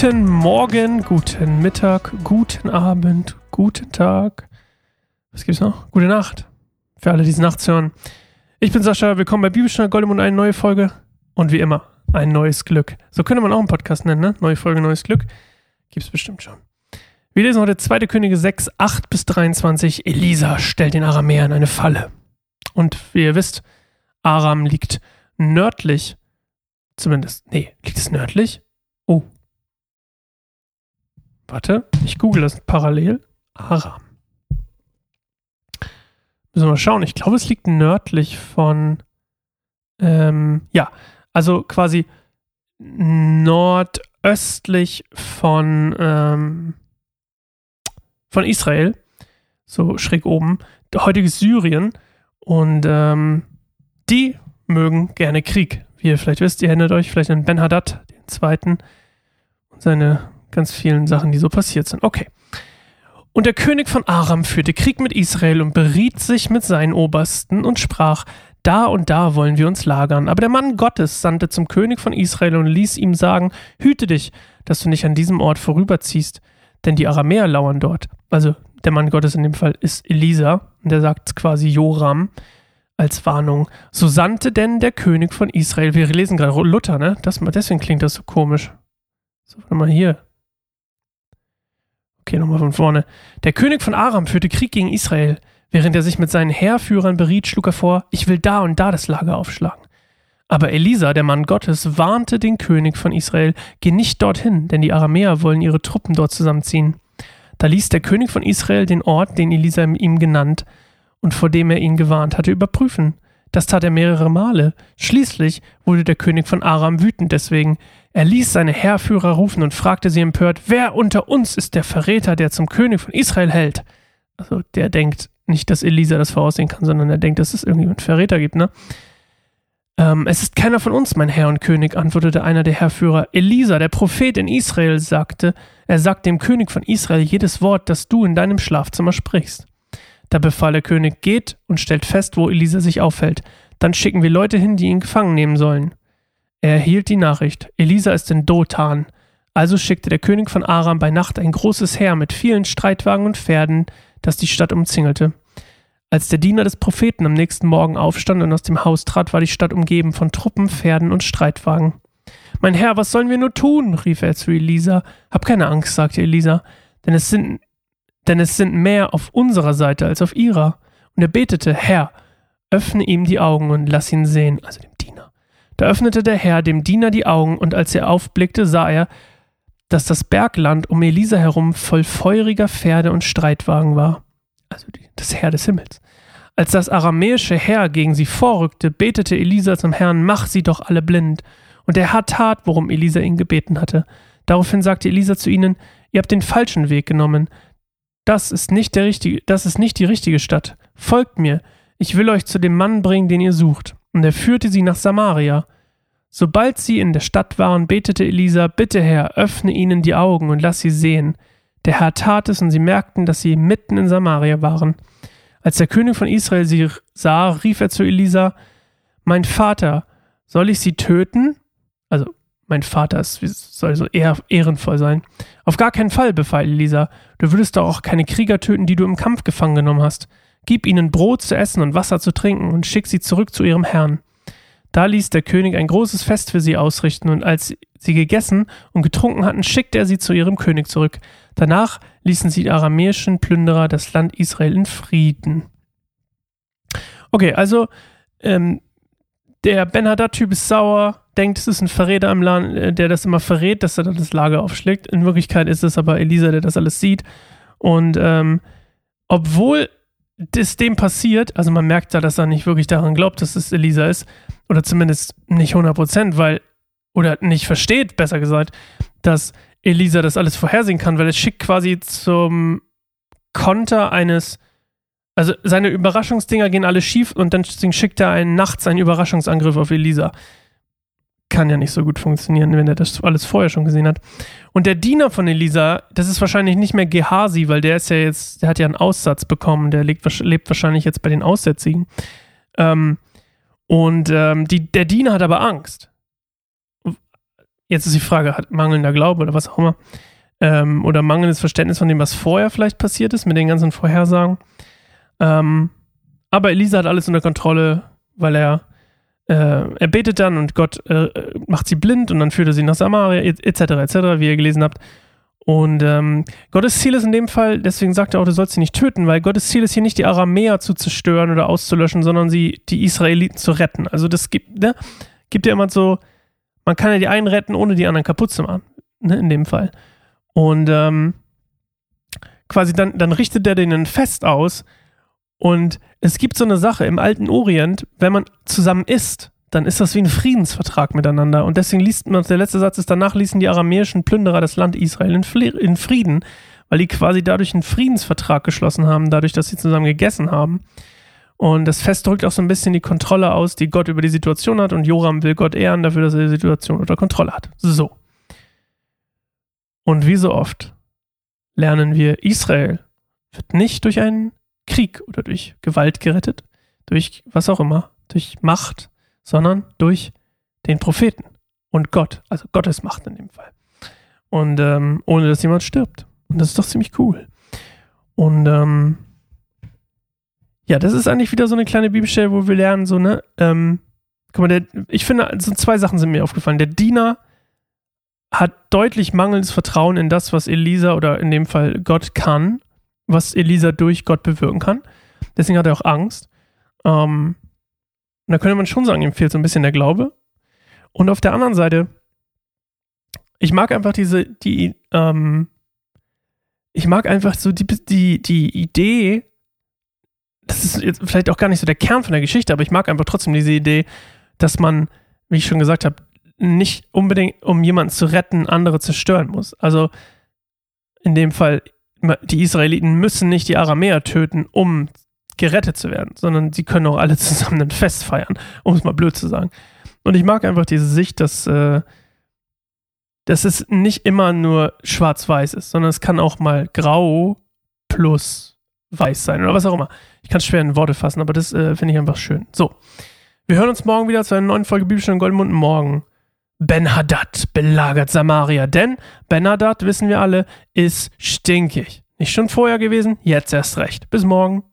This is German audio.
Guten Morgen, guten Mittag, guten Abend, guten Tag. Was gibt's noch? Gute Nacht. Für alle, die es nachts hören. Ich bin Sascha, willkommen bei Bibelstunde Goldemund, eine neue Folge. Und wie immer, ein neues Glück. So könnte man auch einen Podcast nennen, ne? Neue Folge, neues Glück. Gibt's bestimmt schon. Wir lesen heute 2. Könige 6, 8 bis 23. Elisa stellt den Aramäern eine Falle. Und wie ihr wisst, Aram liegt nördlich. Zumindest, nee, liegt es nördlich? Oh, Warte, ich google das parallel. Aram. Müssen wir mal schauen. Ich glaube, es liegt nördlich von. Ähm, ja, also quasi nordöstlich von, ähm, von Israel. So schräg oben. Heutiges Syrien. Und ähm, die mögen gerne Krieg. Wie ihr vielleicht wisst, ihr erinnert euch vielleicht an Ben Haddad, den zweiten, und seine ganz vielen Sachen, die so passiert sind. Okay. Und der König von Aram führte Krieg mit Israel und beriet sich mit seinen Obersten und sprach, da und da wollen wir uns lagern. Aber der Mann Gottes sandte zum König von Israel und ließ ihm sagen, hüte dich, dass du nicht an diesem Ort vorüberziehst, denn die Aramäer lauern dort. Also der Mann Gottes in dem Fall ist Elisa, und der sagt quasi Joram als Warnung. So sandte denn der König von Israel, wir lesen gerade Luther, ne? Das, deswegen klingt das so komisch. So, warte mal hier. Okay, nochmal von vorne. Der König von Aram führte Krieg gegen Israel. Während er sich mit seinen Heerführern beriet, schlug er vor, ich will da und da das Lager aufschlagen. Aber Elisa, der Mann Gottes, warnte den König von Israel, geh nicht dorthin, denn die Aramäer wollen ihre Truppen dort zusammenziehen. Da ließ der König von Israel den Ort, den Elisa ihm genannt und vor dem er ihn gewarnt hatte, überprüfen. Das tat er mehrere Male. Schließlich wurde der König von Aram wütend deswegen. Er ließ seine Heerführer rufen und fragte sie empört, wer unter uns ist der Verräter, der zum König von Israel hält? Also der denkt nicht, dass Elisa das voraussehen kann, sondern er denkt, dass es irgendjemand Verräter gibt, ne? Ähm, es ist keiner von uns, mein Herr und König, antwortete einer der Heerführer. Elisa, der Prophet in Israel, sagte, er sagt dem König von Israel jedes Wort, das du in deinem Schlafzimmer sprichst. Da befahl der König, geht und stellt fest, wo Elisa sich aufhält. Dann schicken wir Leute hin, die ihn gefangen nehmen sollen. Er erhielt die Nachricht, Elisa ist in Dothan. Also schickte der König von Aram bei Nacht ein großes Heer mit vielen Streitwagen und Pferden, das die Stadt umzingelte. Als der Diener des Propheten am nächsten Morgen aufstand und aus dem Haus trat, war die Stadt umgeben von Truppen, Pferden und Streitwagen. Mein Herr, was sollen wir nur tun? rief er zu Elisa. Hab keine Angst, sagte Elisa, denn es sind denn es sind mehr auf unserer Seite als auf ihrer. Und er betete, Herr, öffne ihm die Augen und lass ihn sehen, also dem Diener. Da öffnete der Herr dem Diener die Augen, und als er aufblickte, sah er, dass das Bergland um Elisa herum voll feuriger Pferde und Streitwagen war, also das Heer des Himmels. Als das aramäische Heer gegen sie vorrückte, betete Elisa zum Herrn, mach sie doch alle blind. Und der Herr tat, worum Elisa ihn gebeten hatte. Daraufhin sagte Elisa zu ihnen, ihr habt den falschen Weg genommen, das ist nicht der richtige, das ist nicht die richtige Stadt. Folgt mir, ich will euch zu dem Mann bringen, den ihr sucht. Und er führte sie nach Samaria. Sobald sie in der Stadt waren, betete Elisa, bitte Herr, öffne ihnen die Augen und lass sie sehen. Der Herr tat es, und sie merkten, dass sie mitten in Samaria waren. Als der König von Israel sie sah, rief er zu Elisa, Mein Vater, soll ich sie töten? Also mein Vater ist, soll so eher ehrenvoll sein. Auf gar keinen Fall, befahl Elisa. Du würdest doch auch keine Krieger töten, die du im Kampf gefangen genommen hast. Gib ihnen Brot zu essen und Wasser zu trinken und schick sie zurück zu ihrem Herrn. Da ließ der König ein großes Fest für sie ausrichten, und als sie gegessen und getrunken hatten, schickte er sie zu ihrem König zurück. Danach ließen sie die aramäischen Plünderer das Land Israel in Frieden. Okay, also ähm, der Ben-Hadad-Typ ist sauer, denkt, es ist ein Verräter im Land, äh, der das immer verrät, dass er dann das Lager aufschlägt. In Wirklichkeit ist es aber Elisa, der das alles sieht. Und ähm, obwohl das dem passiert, also man merkt da, dass er nicht wirklich daran glaubt, dass es Elisa ist, oder zumindest nicht 100%, weil, oder nicht versteht, besser gesagt, dass Elisa das alles vorhersehen kann, weil es schickt quasi zum Konter eines, also seine Überraschungsdinger gehen alle schief und dann schickt er einen nachts einen Überraschungsangriff auf Elisa kann ja nicht so gut funktionieren, wenn er das alles vorher schon gesehen hat. Und der Diener von Elisa, das ist wahrscheinlich nicht mehr Gehasi, weil der ist ja jetzt, der hat ja einen Aussatz bekommen, der lebt, lebt wahrscheinlich jetzt bei den Aussätzigen. Ähm, und ähm, die, der Diener hat aber Angst. Jetzt ist die Frage, hat mangelnder Glaube oder was auch immer, ähm, oder mangelndes Verständnis von dem, was vorher vielleicht passiert ist, mit den ganzen Vorhersagen. Ähm, aber Elisa hat alles unter Kontrolle, weil er, äh, er betet dann und Gott äh, macht sie blind und dann führt er sie nach Samaria, etc., etc., wie ihr gelesen habt. Und ähm, Gottes Ziel ist in dem Fall, deswegen sagt er auch, du sollst sie nicht töten, weil Gottes Ziel ist hier nicht die Aramäer zu zerstören oder auszulöschen, sondern sie, die Israeliten zu retten. Also das gibt, ne, gibt ja immer so, man kann ja die einen retten, ohne die anderen kaputt zu machen, ne, in dem Fall. Und ähm, quasi dann, dann richtet er denen ein Fest aus. Und es gibt so eine Sache im alten Orient, wenn man zusammen isst, dann ist das wie ein Friedensvertrag miteinander. Und deswegen liest man, der letzte Satz ist, danach ließen die aramäischen Plünderer das Land Israel in, Frieden, weil die quasi dadurch einen Friedensvertrag geschlossen haben, dadurch, dass sie zusammen gegessen haben. Und das Fest drückt auch so ein bisschen die Kontrolle aus, die Gott über die Situation hat. Und Joram will Gott ehren dafür, dass er die Situation unter Kontrolle hat. So. Und wie so oft lernen wir, Israel wird nicht durch einen Krieg oder durch Gewalt gerettet, durch was auch immer, durch Macht, sondern durch den Propheten und Gott, also Gottes Macht in dem Fall. Und ähm, ohne dass jemand stirbt. Und das ist doch ziemlich cool. Und ähm, ja, das ist eigentlich wieder so eine kleine Bibelstelle, wo wir lernen, so, ne, ähm, guck mal, der, ich finde, so zwei Sachen sind mir aufgefallen. Der Diener hat deutlich mangelndes Vertrauen in das, was Elisa oder in dem Fall Gott kann, was Elisa durch Gott bewirken kann. Deswegen hat er auch Angst. Ähm, und da könnte man schon sagen, ihm fehlt so ein bisschen der Glaube. Und auf der anderen Seite, ich mag einfach diese, die, ähm, ich mag einfach so die, die, die Idee, das ist jetzt vielleicht auch gar nicht so der Kern von der Geschichte, aber ich mag einfach trotzdem diese Idee, dass man, wie ich schon gesagt habe, nicht unbedingt, um jemanden zu retten, andere zerstören muss. Also in dem Fall, die Israeliten müssen nicht die Aramäer töten, um gerettet zu werden, sondern sie können auch alle zusammen ein Fest feiern, um es mal blöd zu sagen. Und ich mag einfach diese Sicht, dass, äh, dass es nicht immer nur schwarz-weiß ist, sondern es kann auch mal grau plus weiß sein oder was auch immer. Ich kann es schwer in Worte fassen, aber das äh, finde ich einfach schön. So, wir hören uns morgen wieder zu einer neuen Folge Bibelstunde Goldmund. Morgen Ben-Hadad belagert Samaria, denn Ben-Hadad, wissen wir alle, ist stinkig. Nicht schon vorher gewesen, jetzt erst recht. Bis morgen.